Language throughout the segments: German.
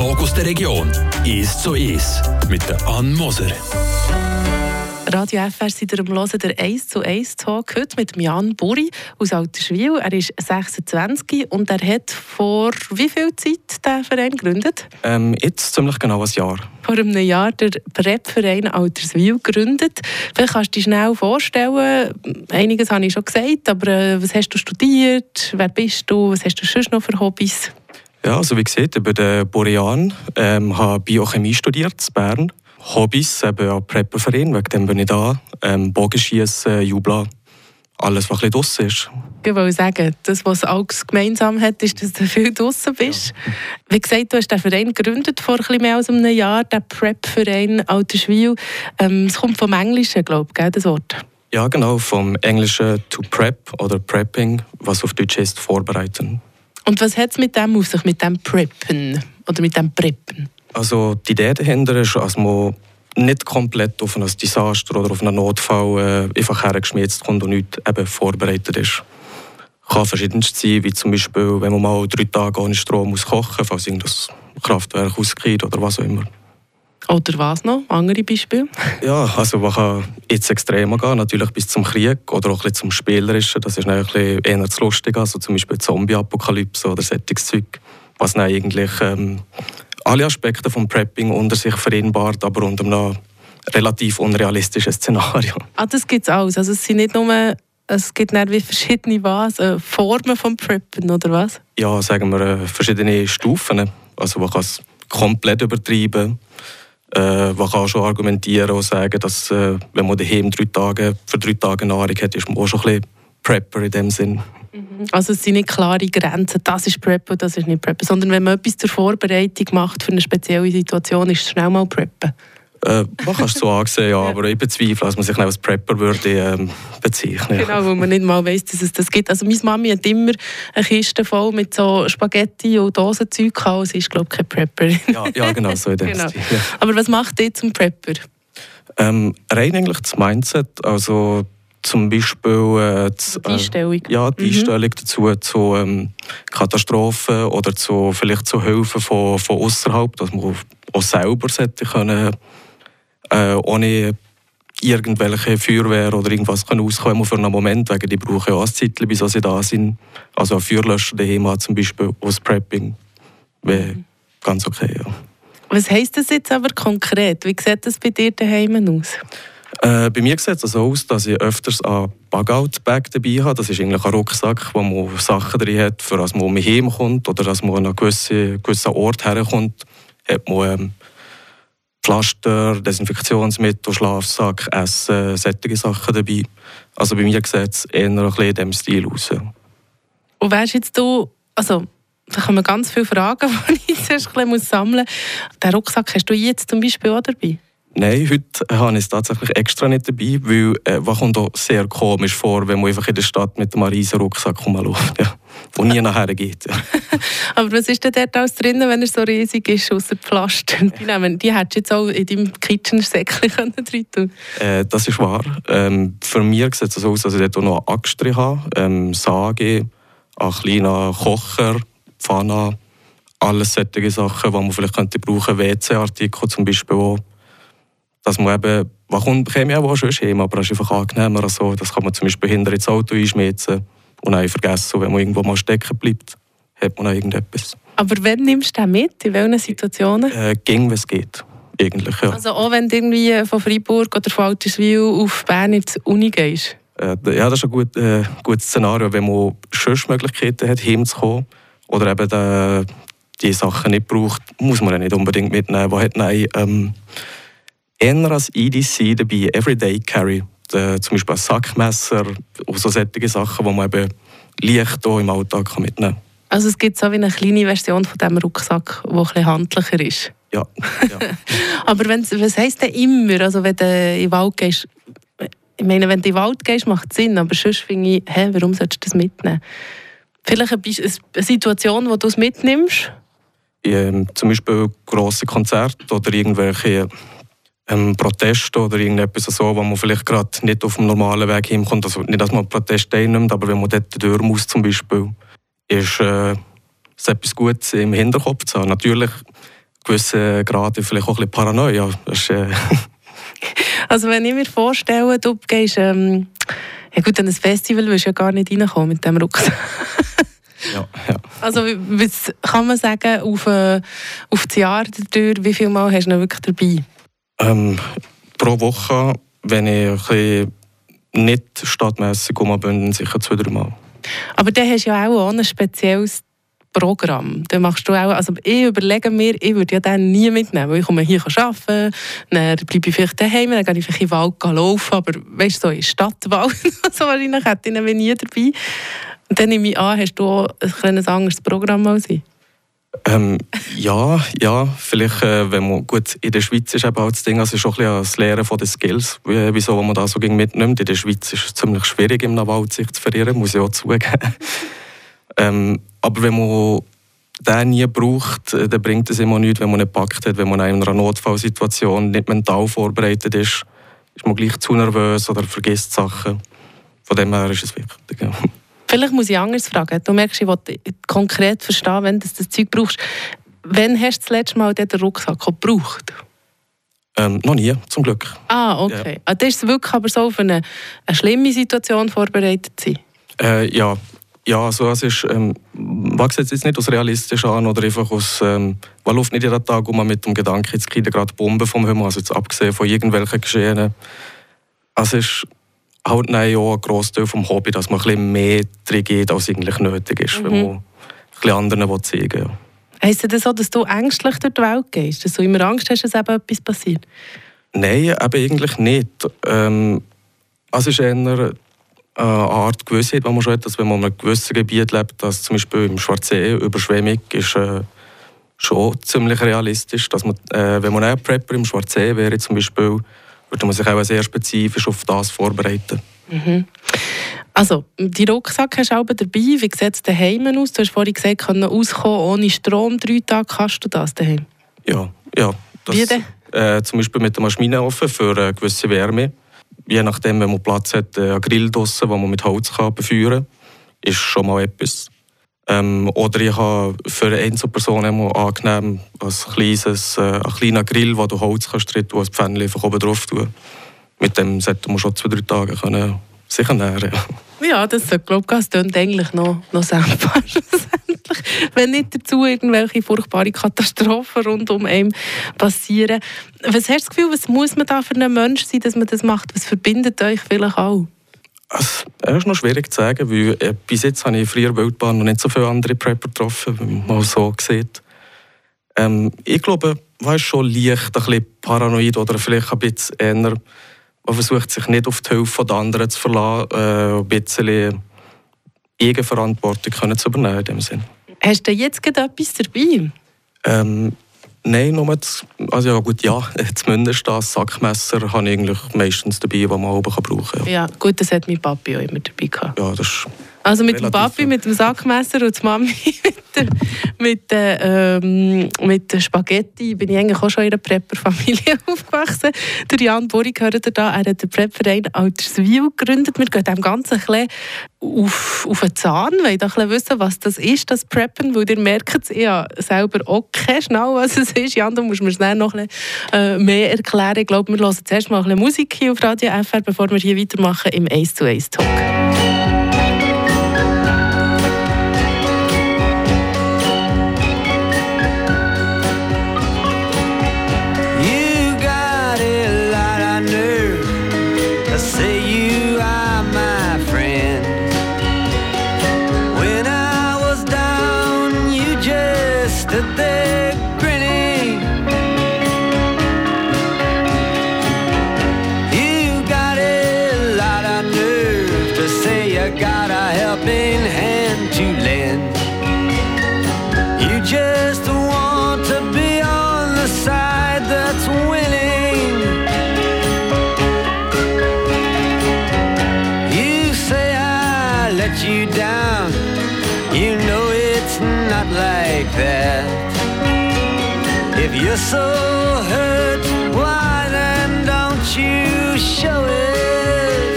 Talk aus der Region. Ist so ist mit der Ann Moser. Radio FR ihr am Hören der 1 zu 1 Talk heute mit Jan Buri aus Alterswil. Er ist 26 und er hat vor wie viel Zeit den Verein gegründet? Ähm, jetzt ziemlich genau ein Jahr. Vor einem Jahr der Prep-Verein Alterswil gegründet. Vielleicht kannst du dich schnell vorstellen, einiges habe ich schon gesagt, aber äh, was hast du studiert, wer bist du, was hast du sonst noch für Hobbys? Ja, also wie gesagt, ich bin der Borean, ähm, habe Biochemie studiert in Bern Hobbys, eben auch Prepperverein, wegen dem bin ich da. Ähm, Bogenschießen, Jubeln, alles, was ein draussen ist. Ich wollte sagen, das, was alles gemeinsam hat, ist, dass du viel draussen bist. Ja. Wie gesagt, du hast den Verein gegründet vor ein mehr als einem Jahr, den Prep-Verein Alterswil. Ähm, es kommt vom Englischen, glaube ich, das Wort. Ja, genau, vom Englischen to prep oder prepping, was auf Deutsch heißt vorbereiten. Und was hat es mit dem auf sich, mit dem Preppen oder mit dem Preppen? Also die Idee dahinter ist, dass man nicht komplett auf ein Desaster oder auf einen Notfall äh, einfach hergeschmiert kommt und nicht eben vorbereitet ist. Kann verschiedenst sein, wie zum Beispiel, wenn man mal drei Tage ohne Strom muss kochen muss, falls irgendein Kraftwerk ausgeht oder was auch immer. Oder was noch? Andere Beispiele? ja, also man kann jetzt extremer gehen, natürlich bis zum Krieg oder auch ein zum Spielerischen. Das ist ein bisschen eher zu lustig, also zum Beispiel Zombie-Apokalypse oder solches Zeug, was dann eigentlich ähm, alle Aspekte vom Prepping unter sich vereinbart, aber unter einem relativ unrealistischen Szenario. Ah, das gibt es alles. Also es sind nicht nur es gibt nicht wie verschiedene was, äh, Formen vom Preppen, oder was? Ja, sagen wir äh, verschiedene Stufen. Also man kann es komplett übertreiben. Äh, man kann schon argumentieren und sagen, dass äh, wenn man daheim drei Tage, für drei Tage Nahrung hat, ist man auch schon ein bisschen Prepper in dem Sinn. Mhm. Also es sind nicht klare Grenzen, das ist Preppen und das ist nicht Preppen, sondern wenn man etwas zur Vorbereitung macht für eine spezielle Situation, ist es schnell mal Preppen. Äh, man kann es so ansehen, ja, aber ich bezweifle, dass man sich als Prepper würde ähm, bezeichnen. Genau, weil man nicht mal weiss, dass es das gibt. Also meine Mami hat immer eine Kiste voll mit so Spaghetti und Dosenzeug gehabt. Sie ist, glaube ich, keine Prepperin. ja, ja, genau, so in dem genau. Stil, ja. Aber was macht ihr zum Prepper? Ähm, rein eigentlich das Mindset, also zum Beispiel äh, die äh, Einstellung, ja, die mhm. Einstellung dazu zu ähm, Katastrophen oder zu, vielleicht zu Hilfe von, von außerhalb, dass man auch selber sollte können, äh, ohne irgendwelche Feuerwehr oder irgendwas können auskommen für einen Moment, weil die brauchen ja auch ein bis sie da sind. Also ein Feuerlöscher daheim hat zum Beispiel aus Prepping wäre mhm. ganz okay, ja. Was heisst das jetzt aber konkret? Wie sieht das bei dir daheim aus? Äh, bei mir sieht es so aus, dass ich öfters ein Bug-out-Bag dabei habe. Das ist eigentlich ein Rucksack, wo man Sachen drin hat, für dass man heimkommt oder dass man an einen gewissen, gewissen Ort herkommt. Hat man ähm, Pflaster, Desinfektionsmittel, Schlafsack, Essen, solche Sachen dabei. Also bei mir sieht es eher ein bisschen in diesem Stil aus. Und wärst jetzt du, also da kommen ganz viele Fragen, die ich zuerst ein bisschen sammeln muss. Den Rucksack hast du jetzt zum Beispiel auch dabei? Nein, heute habe ich es tatsächlich extra nicht dabei, weil äh, was kommt auch sehr komisch vor, wenn man einfach in der Stadt mit einem riesen Rucksack rumläuft, ja, wo nie nachher geht. Ja. Aber was ist denn dort alles drin, wenn er so riesig ist, außer Pflaster? Die, nehmen, die hättest du jetzt auch in deinem Kitchen-Säckchen drin tun äh, Das ist wahr. Ähm, für mich sieht es so aus, dass ich dort auch noch eine Axt drin habe, ähm, Sage, einen kleinen Kocher, Pfanne, alles solche Sachen, die man vielleicht könnte brauchen, WC-Artikel zum Beispiel auch dass man eben, man kommt, käme auch schon heim, aber es ist einfach angenehmer. Also, das kann man zum Beispiel hinter ins Auto einschmieden und dann vergessen, wenn man irgendwo mal stecken bleibt, hat man auch irgendetwas. Aber wann nimmst du den mit? In welchen Situationen? Äh, ging, wenn es geht. Eigentlich, ja. Also auch wenn du irgendwie von Freiburg oder von Alterswil auf Bern in die Uni gehst? Äh, ja, das ist ein gut, äh, gutes Szenario, wenn man sonst Möglichkeiten hat, hinzukommen oder eben die, die Sachen nicht braucht, muss man ja nicht unbedingt mitnehmen. Wo hat nein, ähm, eher als EDC dabei, Everyday Carry. Äh, zum Beispiel ein Sackmesser, so solche Sachen, die man eben leicht hier im Alltag mitnehmen kann. Also es gibt so wie eine kleine Version von diesem Rucksack, die etwas handlicher ist? Ja. ja. Aber wenn, was heisst denn immer? Also wenn du in den Wald gehst, ich meine, wenn du in den Wald gehst, macht es Sinn, aber sonst finde ich, hä, warum solltest du das mitnehmen? Vielleicht eine, eine Situation, wo du es mitnimmst? Ja, zum Beispiel grosse Konzerte oder irgendwelche ähm, Protest oder irgendetwas so, wo man vielleicht gerade nicht auf dem normalen Weg hinkommt. Also nicht, dass man Protest einnimmt, aber wenn man dort durch muss zum Beispiel, ist äh, es etwas Gutes im Hinterkopf zu haben. Natürlich gewissen Grad vielleicht auch ein bisschen Paranoia. Ist, äh also wenn ich mir vorstelle, du gehst ähm, ja gut, an ein Festival willst du ja gar nicht reinkommen mit dem Rucksack. ja, ja. Also was kann man sagen, auf, äh, auf das Jahr dadurch, wie viel Mal hast du noch wirklich dabei? Ähm, pro Woche, wenn ich nicht stadtmässig bin, sicher zwei, drei Mal. Aber dann hast du ja auch ein spezielles Programm. Dann machst du auch, also ich überlege mir, ich würde ja dann nie mitnehmen, weil ich komme hier arbeiten, dann bleibe ich vielleicht daheim, dann gehe ich vielleicht in den Wald laufen, aber weißt du, so in Stadtwald, so wahrscheinlich hätte ich nie dabei. Und dann nehme ich an, hast du auch ein anderes Programm als ich? Ähm, ja, ja, vielleicht, äh, wenn man, gut, in der Schweiz ist eben auch das Ding, also auch ein bisschen das Lehren von den Skills, wieso man da so mitnimmt. In der Schweiz ist es ziemlich schwierig, im Wald sich zu verirren, muss ich auch zugeben. ähm, aber wenn man den nie braucht, äh, dann bringt es immer nichts, wenn man nicht gepackt hat, wenn man in einer Notfallsituation nicht mental vorbereitet ist, ist man gleich zu nervös oder vergisst Sachen. Von dem her ist es wichtig. Ja. Vielleicht muss ich anders fragen. Du merkst, ich will konkret verstehen, wenn du das Zeug brauchst. Wann hast du das letzte Mal den Rucksack gebraucht? Ähm, noch nie, zum Glück. Ah, okay. Ja. Also, das ist wirklich aber so auf eine, eine schlimme Situation vorbereitet sein? Äh, ja. Ja, also es ist, ähm, was jetzt nicht aus realistisch an oder einfach aus, ähm, man läuft nicht jeden Tag um mit dem Gedanken, jetzt kriegt gerade Bomben vom Himmel, also jetzt abgesehen von irgendwelchen Geschehenen. Also es ist halt auch ein Grossteil vom Hobby, dass man ein bisschen mehr drin geht, als eigentlich nötig ist, mhm. wenn man ein bisschen anderen zeigen will. Ja. Heisst das so, dass du ängstlich durch die Welt gehst? Dass du immer Angst hast, dass eben etwas passiert? Nein, eben eigentlich nicht. Ähm, also es ist eher eine Art Gewissheit, die man schon hat, dass wenn man in einem gewissen Gebiet lebt, dass zum Beispiel im Schwarzsee Überschwemmung ist äh, schon ziemlich realistisch. Dass man, äh, wenn man ein Prepper im Schwarzsee wäre zum Beispiel, würde man sich auch sehr spezifisch auf das vorbereiten. Mhm. Also, die Rucksack hast du auch dabei. Wie sieht es daheim aus? Du hast vorhin gesagt, können auskommen ohne Strom. Drei Tage kannst du das daheim? Ja, ja. Das, Wie denn? Äh, zum Beispiel mit der Maschine offen für eine gewisse Wärme. Je nachdem, wenn man Platz hat, äh, einen Grill draussen, den man mit Holz kann befeuern kann, ist schon mal etwas. Ähm, oder ich habe für eine Einzelperson angenehm ein kleines, äh, ein kleiner Grill, wo du Holz kannst drin tun, ein Pfännchen einfach oben drauf tun. Mit dem sollte man schon zwei, drei Tage können sich ernähren Ja, das glaube ich, das klingt eigentlich noch, noch sendbar. Wenn nicht dazu irgendwelche furchtbare Katastrophen rund um einen passieren. Was hast du das Gefühl, was muss man da für einen Mensch sein, dass man das macht? Was verbindet euch vielleicht auch? Es ist noch schwierig zu sagen, weil äh, bis jetzt habe ich früher Wildbahn noch nicht so viele andere Prepper getroffen, wie man so sieht. Ähm, ich glaube, man ist schon leicht ein bisschen paranoid oder vielleicht ein bisschen eher, man versucht sich nicht auf die Hilfe der anderen zu verlassen, äh, ein bisschen Eigenverantwortung zu übernehmen in dem Sinn. Hast du jetzt gerade etwas dabei? Ähm, Nein, nur das, also ja gut, ja, zumindest das Sackmesser habe ich eigentlich meistens dabei, das man oben brauchen kann. Ja. ja, gut, das hat mein Papi auch immer dabei gehabt. Ja, das also mit dem Papi, mit dem Sackmesser und die Mami mit der, mit der, ähm, mit der Spaghetti bin ich eigentlich auch schon in einer Prepper-Familie aufgewachsen. Der Jan Burri gehört da, er hat den Prepper-Verein Alterswil gegründet. Wir gehen dem Ganzen ein bisschen auf, auf den Zahn, weil ich ein wissen, was das ist, das Preppen, weil ihr merkt es, ich habe selber auch keine Schnau, was es ist. Jan, du musst mir schnell noch ein bisschen, äh, mehr erklären. Ich glaube, wir hören zuerst mal ein bisschen Musik hier auf Radio FR, bevor wir hier weitermachen im Ace to Ace Talk. just want to be on the side that's winning. You say I let you down, you know it's not like that. If you're so hurt, why then don't you show it?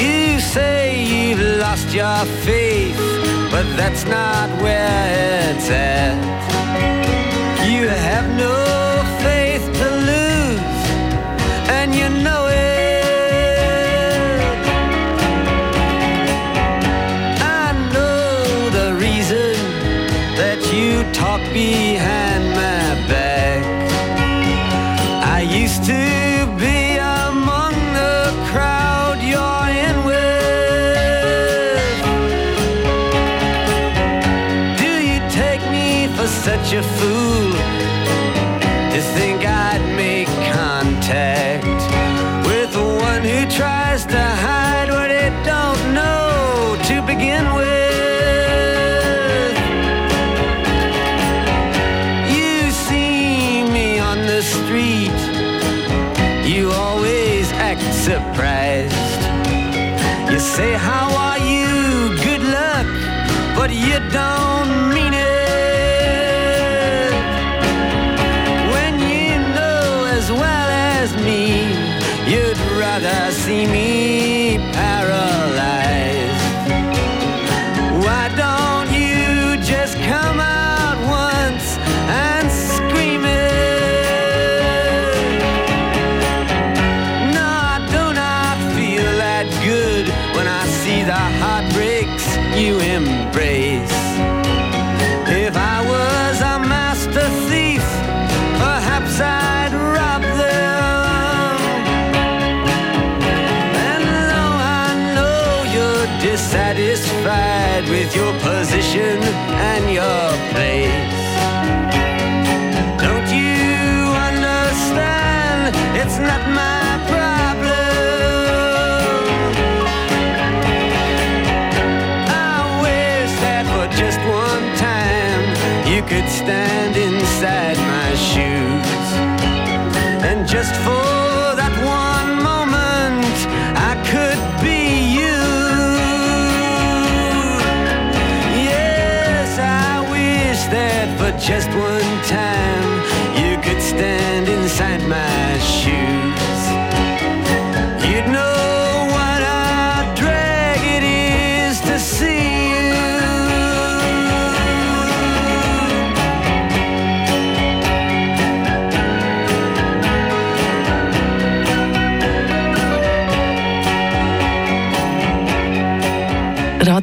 You say you've lost your faith that's not where it's at. You always act surprised. You say, How are you? Good luck, but you don't mean it. When you know as well as me, you'd rather see me with your position and your place, just one time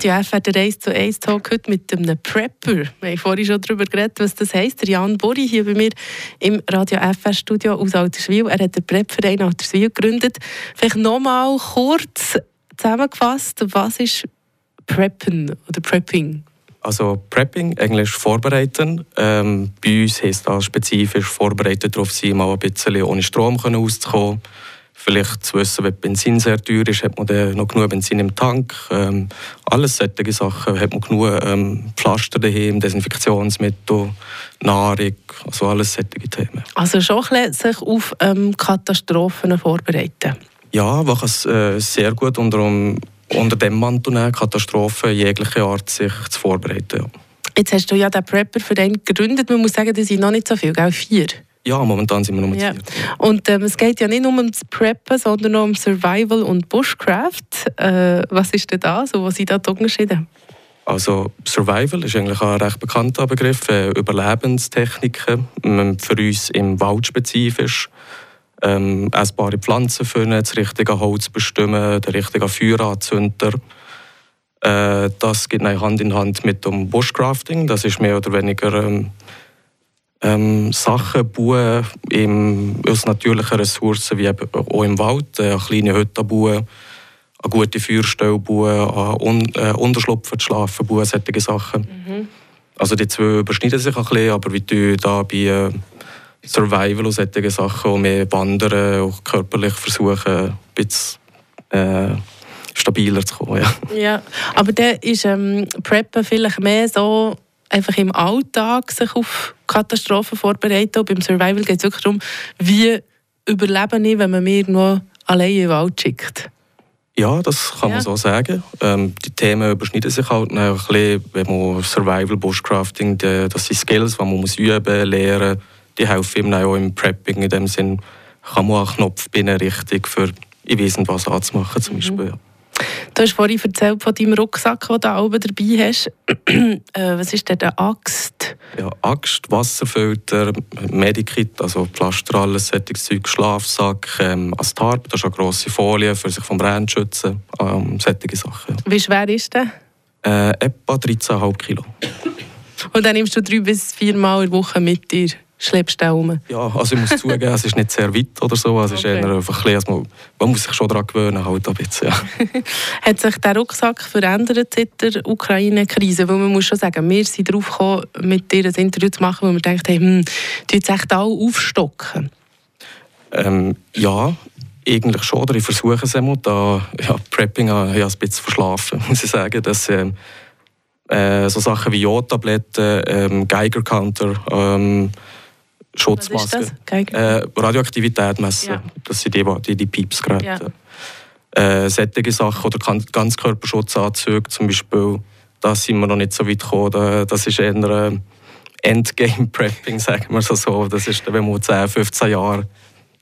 Radio FR, der 1 zu 1 Talk heute mit einem Prepper. Wir haben vorhin schon darüber geredet, was das heisst. Der Jan Bori hier bei mir im Radio FR Studio aus Alterswil. Er hat den Prep-Verein Alterswil gegründet. Vielleicht nochmal kurz zusammengefasst, was ist Preppen oder Prepping? Also Prepping, Englisch vorbereiten. Ähm, bei uns heisst das spezifisch vorbereitet darauf sein, mal ein bisschen ohne Strom auszukommen. Vielleicht zu wissen, wenn Benzin sehr teuer ist, hat man dann noch genug Benzin im Tank. Ähm, alles solche Sachen. Hat man genug ähm, Pflaster daheim, Desinfektionsmittel, Nahrung, also alles solche Themen. Also schon ein bisschen sich auf ähm, Katastrophen vorbereiten. Ja, kann es äh, sehr gut unter, um, unter dem Mantel nehmen, Katastrophen jeglicher Art sich zu vorbereiten. Ja. Jetzt hast du ja den Prepper-Verein gegründet. Man muss sagen, das sind noch nicht so viele, gell? vier. Ja, momentan sind wir nur Ja. vier. Und ähm, es geht ja nicht nur ums Preppen, sondern auch um Survival und Bushcraft. Äh, was ist denn da so? Was sind da die Unterschiede? Also Survival ist eigentlich ein recht bekannter Begriff, äh, Überlebenstechniken, ähm, für uns im Wald spezifisch. Ähm, essbare Pflanzen finden, das richtige Holz bestimmen, den richtigen Feueranzünder. Äh, das geht Hand in Hand mit dem Bushcrafting. Das ist mehr oder weniger ähm, ähm, Sachen bauen im, aus natürlichen Ressourcen, wie auch im Wald. Äh, eine kleine Hütte bauen, eine gute Feuerstelle bauen, an Un äh, Unterschlupfen zu schlafen bauen, solche Sachen. Also die zwei überschneiden sich ein bisschen, aber wir tun da bei äh, Survival und solchen Sachen auch mehr wandern, auch körperlich versuchen, ein bisschen äh, stabiler zu kommen. Ja. Ja, aber der ist ähm, Preppen vielleicht mehr so einfach im Alltag sich auf Katastrophen vorbereiten. Und beim Survival geht es wirklich darum, wie überlebe ich, wenn man mir nur allein in den Wald schickt. Ja, das kann Ja. man so sagen. Ähm, die Themen überschneiden sich halt ein bisschen, wenn man Survival, Bushcrafting, die, das sind Skills, die man muss üben, lernen. Die helfen ihm auch im Prepping. In dem Sinn kann man einen Knopf binnen richtig für ich nicht was anzumachen zum Beispiel. Ja. Du hast vorhin erzählt von deinem Rucksack, den du oben dabei hast. äh, was ist denn eine Axt? Ja, Axt, Wasserfilter, Medikit, also Pflaster, alles, solches Zeug, Schlafsack, ähm, als Tarp, das ist eine grosse Folie, für sich vom Brand zu schützen, ähm, solche Sachen. Wie schwer ist der? Äh, etwa 13,5 Kilo. Und dann nimmst du drei bis vier Mal in der Woche mit dir, schleppst du um. Ja, also ich muss zugeben, es ist nicht sehr weit oder so, es Okay. ist eher einfach ein bisschen, also man, muss sich schon daran gewöhnen, halt ein bisschen, ja. Hat sich der Rucksack verändert seit der Ukraine-Krise? Weil man muss schon sagen, wir sind darauf gekommen, mit dir ein Interview zu machen, weil wir gedacht haben, hm, die jetzt echt alle aufstocken. Ähm, ja, eigentlich schon. Oder ich versuche es einmal. Da, ja, Prepping habe ich ein bisschen verschlafen, muss ich sagen. Dass, ähm, äh, so Sachen wie Jodtabletten, ähm, Geiger-Counter, ähm, Geiger? äh, Radioaktivität messen. Ja. Das sind die, die, die Piepsgeräte. Ja. Äh, solche Sachen oder Ganzkörperschutzanzüge zum Beispiel, da sind wir noch nicht so weit gekommen. Da- Das ist eher Endgame-Prepping, sagen wir so. Das ist, wenn man 10, 15 Jahre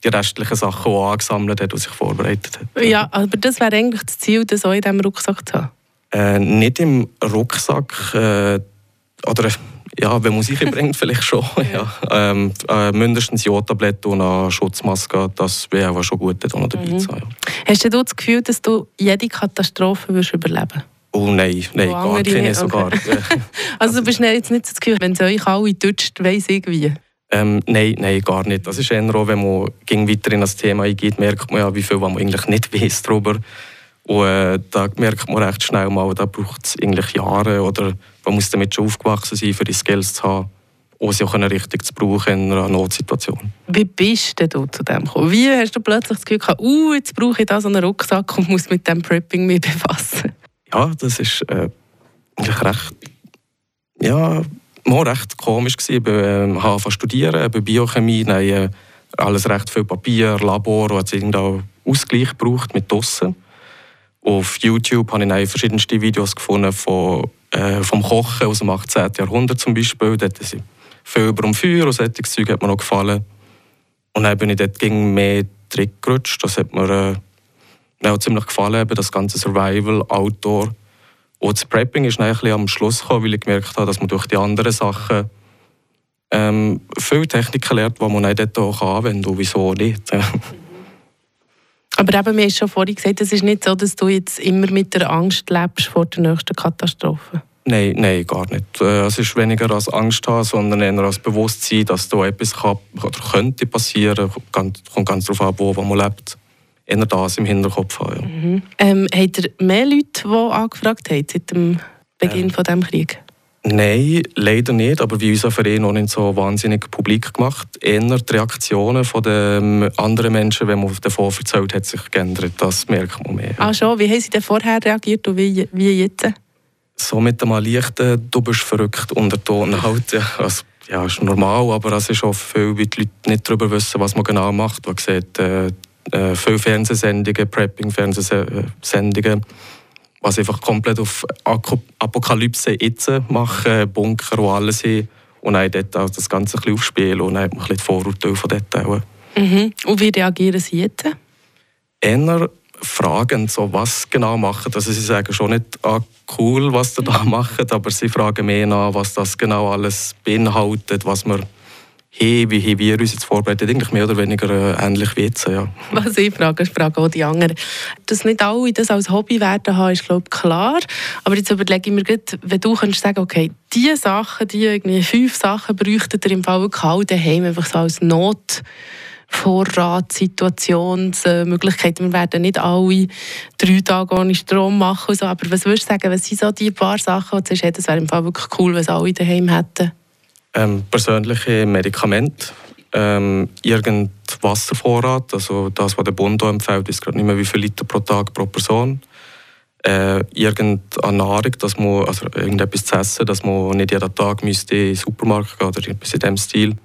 die restlichen Sachen auch angesammelt hat und sich vorbereitet hat. Ja, aber das wäre eigentlich das Ziel, das auch in diesem Rucksack zu haben. Äh, nicht im Rucksack, äh, oder ja, wenn man sich bringt, vielleicht schon. ja. Ähm, äh, mindestens Jodtabletten und eine Schutzmaske, das wäre aber schon gut, da dabei Mhm. zu sein. Ja. Hast du das Gefühl, dass du jede Katastrophe überleben Oh nein, nein, Wo gar keine nicht, sogar. Also du bist jetzt nicht so das Gefühl, wenn es euch alle toucht, weiss ich wie. Ähm, nein, nein, gar nicht. Das ist eher auch, wenn man ging weiter in das Thema eingeht, merkt man ja, wie viel man eigentlich nicht weiß darüber. Und äh, da merkt man recht schnell mal, da braucht es eigentlich Jahre oder man muss damit schon aufgewachsen sein, für die Skills zu haben, um sie auch richtig zu brauchen in einer Notsituation. Wie bist denn du zu dem gekommen? Wie hast du plötzlich das Gefühl gehabt, uh, jetzt brauche ich da so einen Rucksack und muss mit dem Prepping mich befassen? Ja, das ist äh, recht, ja, mal recht komisch gewesen. Ich habe angefangen zu studieren, bei Biochemie, dann, äh, alles recht viel Papier, Labor, und hat irgendeinen Ausgleich gebraucht mit draussen. Auf YouTube habe ich dann verschiedenste Videos gefunden von, äh, vom Kochen aus dem 18. Jahrhundert zum Beispiel. Dort sind viel über dem Feuer und solche Zeug hat mir noch gefallen. Und dann bin ich dort gegen mehr zurückgerutscht. Das hat mir äh, auch ziemlich gefallen, eben das ganze Survival, Outdoor. Und das Prepping ist dann am Schluss gekommen, weil ich gemerkt habe, dass man durch die anderen Sachen ähm, viele Techniken lernt, die man dann dort auch anwenden kann. Und wieso nicht? Aber eben, mir ist schon vorhin gesagt, es ist nicht so, dass du jetzt immer mit der Angst lebst vor der nächsten Katastrophe. Nein, nein, gar nicht. Äh, Es ist weniger als Angst haben, sondern eher als Bewusstsein, dass da etwas kann, oder könnte passieren. Ganz- Kommt ganz darauf an, wo, wo man lebt. Eher das im Hinterkopf haben. Ja. Ähm, habt ihr mehr Leute, die angefragt haben seit dem Beginn von diesem Krieg? Nein, leider nicht. Aber wie unser Verein noch nicht so wahnsinnig publik gemacht. Eher die Reaktionen von den anderen Menschen, wenn man davon erzählt hat, sich geändert. Das merkt man mehr. Ah schon, wie haben sie denn vorher reagiert und wie, wie jetzt? So mit dem leichten «Du bist verrückt» Unterton halt. Ja, also, ja, ist normal, aber es ist auch viel, weil die Leute nicht darüber wissen, was man genau macht. Man sieht äh, äh, viele Fernsehsendungen, Prepping-Fernsehsendungen, was einfach komplett auf Apokalypse jetzt machen, Bunker und alles hin. Und dann dort auch das Ganze ein bisschen aufspielen und dann hat man ein bisschen die Vorurteile von dort auch. Mhm. Und wie reagieren sie jetzt? eher fragen, so, was genau machen. Also sie sagen schon nicht, ah, cool, was ihr da macht, aber sie fragen mehr nach, was das genau alles beinhaltet, was wir haben, wie haben wir uns jetzt vorbereitet. Eigentlich mehr oder weniger äh, ähnlich wie jetzt. Ja. Was ich frage, frage auch die anderen. Dass nicht alle das als Hobby werden haben, ist glaube ich klar. Aber jetzt überlege ich mir wenn du könntest sagen, okay, diese Sachen, die irgendwie fünf Sachen bräuchtet ihr im Fall wirklich daheim, einfach so als Not. Vorratssituationsmöglichkeiten. Wir werden nicht alle drei Tage ohne Strom machen. So. Aber was würdest du sagen, was sind so die paar Sachen, die du sagst, hey, das wäre im Fall wirklich cool, wenn es alle daheim hätten? Ähm, persönliche Medikamente, ähm, irgendein Wasservorrat, also das, was der Bund empfiehlt, ist gerade nicht mehr wie viel Liter pro Tag pro Person. Äh, irgendeine Nahrung, dass man, also irgendetwas zu essen, dass man nicht jeden Tag müsste in den Supermarkt gehen oder etwas in diesem Stil.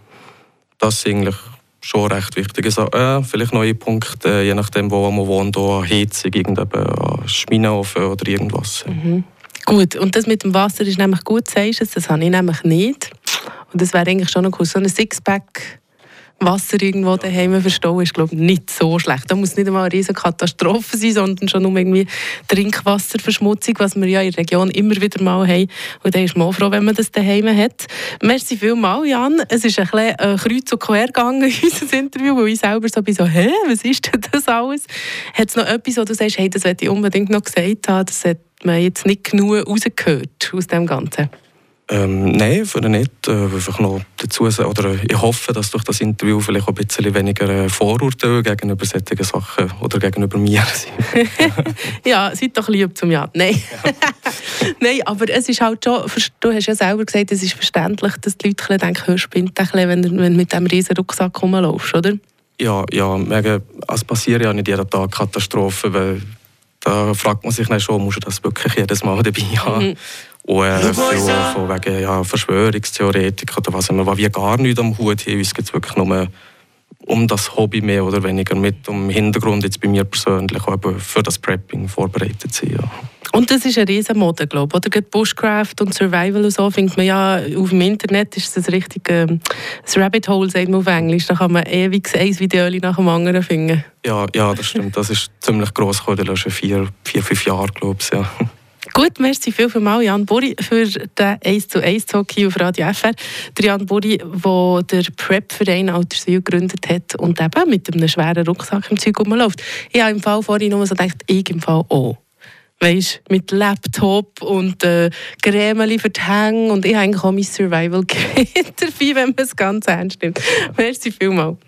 Das sind eigentlich schon recht wichtige Sachen. Äh, vielleicht neue Punkte, äh, je nachdem, wo man wohnt, auch Heizung, irgendein Schmineofen oder irgendwas. Gut, und das mit dem Wasser ist nämlich gut, sagst du das habe ich nämlich nicht. Und das wäre eigentlich schon noch cool. So ein Sixpack Wasser irgendwo daheim verstauen, ist glaube ich nicht so schlecht. Da muss nicht einmal eine riesige Katastrophe sein, sondern schon um irgendwie Trinkwasserverschmutzung, was wir ja in der Region immer wieder mal haben. Und da ist man auch froh, wenn man das daheim hat. Merci vielmals, Jan. Es ist ein bisschen äh, kreuz und quer gegangen in unserem Interview, weil ich selber so bin, so, hä, was ist denn das alles? Hat es noch etwas, wo du sagst, hey, das hätte ich unbedingt noch gesagt haben, das hat man jetzt nicht genug rausgehört aus dem Ganzen? Ähm, nein, für nicht. Äh, einfach noch dazu oder ich hoffe, dass durch das Interview vielleicht auch ein bisschen weniger äh, Vorurteile gegenüber solchen Sachen oder gegenüber mir sind. ja, seid doch lieb zum Ja. Nein. Nein, aber es ist halt schon, du hast ja selber gesagt, es ist verständlich, dass die Leute denken, hör, spinnt ein wenn du mit diesem riesen Rucksack rumlaufst, oder? Ja, ja, es passiert ja nicht jeden Tag Katastrophen, weil da fragt man sich dann schon, muss ich das wirklich jedes Mal dabei haben? Mhm. Und äh, von, von wegen ja, Verschwörungstheoretik oder was immer, wie gar nichts am Hut haben. Es geht wirklich nur um das Hobby mehr oder weniger mit dem Hintergrund jetzt bei mir persönlich auch für das Prepping vorbereitet sein. Ja. Und das ist eine Riesenmode, glaube ich. Oder Bushcraft und Survival und so findet man ja auf dem Internet ist das richtig ähm, das Rabbit Hole, sagt man auf Englisch. Da kann man ewig ein Video nach dem anderen finden. Ja, ja, das stimmt. Das ist ziemlich gross geworden, ist vier, vier, fünf Jahre, glaube ich. Ja. Gut, merci viel für mal Jan Buri für den 1 zu 1 Talk hier auf Radio FR. Der Jan Buri, der der Prep-Verein Alterswil gegründet hat und eben mit einem schweren Rucksack im Zeug rumläuft. Ich habe im Fall vorhin nur so gedacht, ich im Fall auch. Weißt, mit Laptop und äh, Grämeli für die Hänge und ich habe eigentlich auch mein survival kit dabei, wenn man es ganz ernst nimmt. Merci vielmals.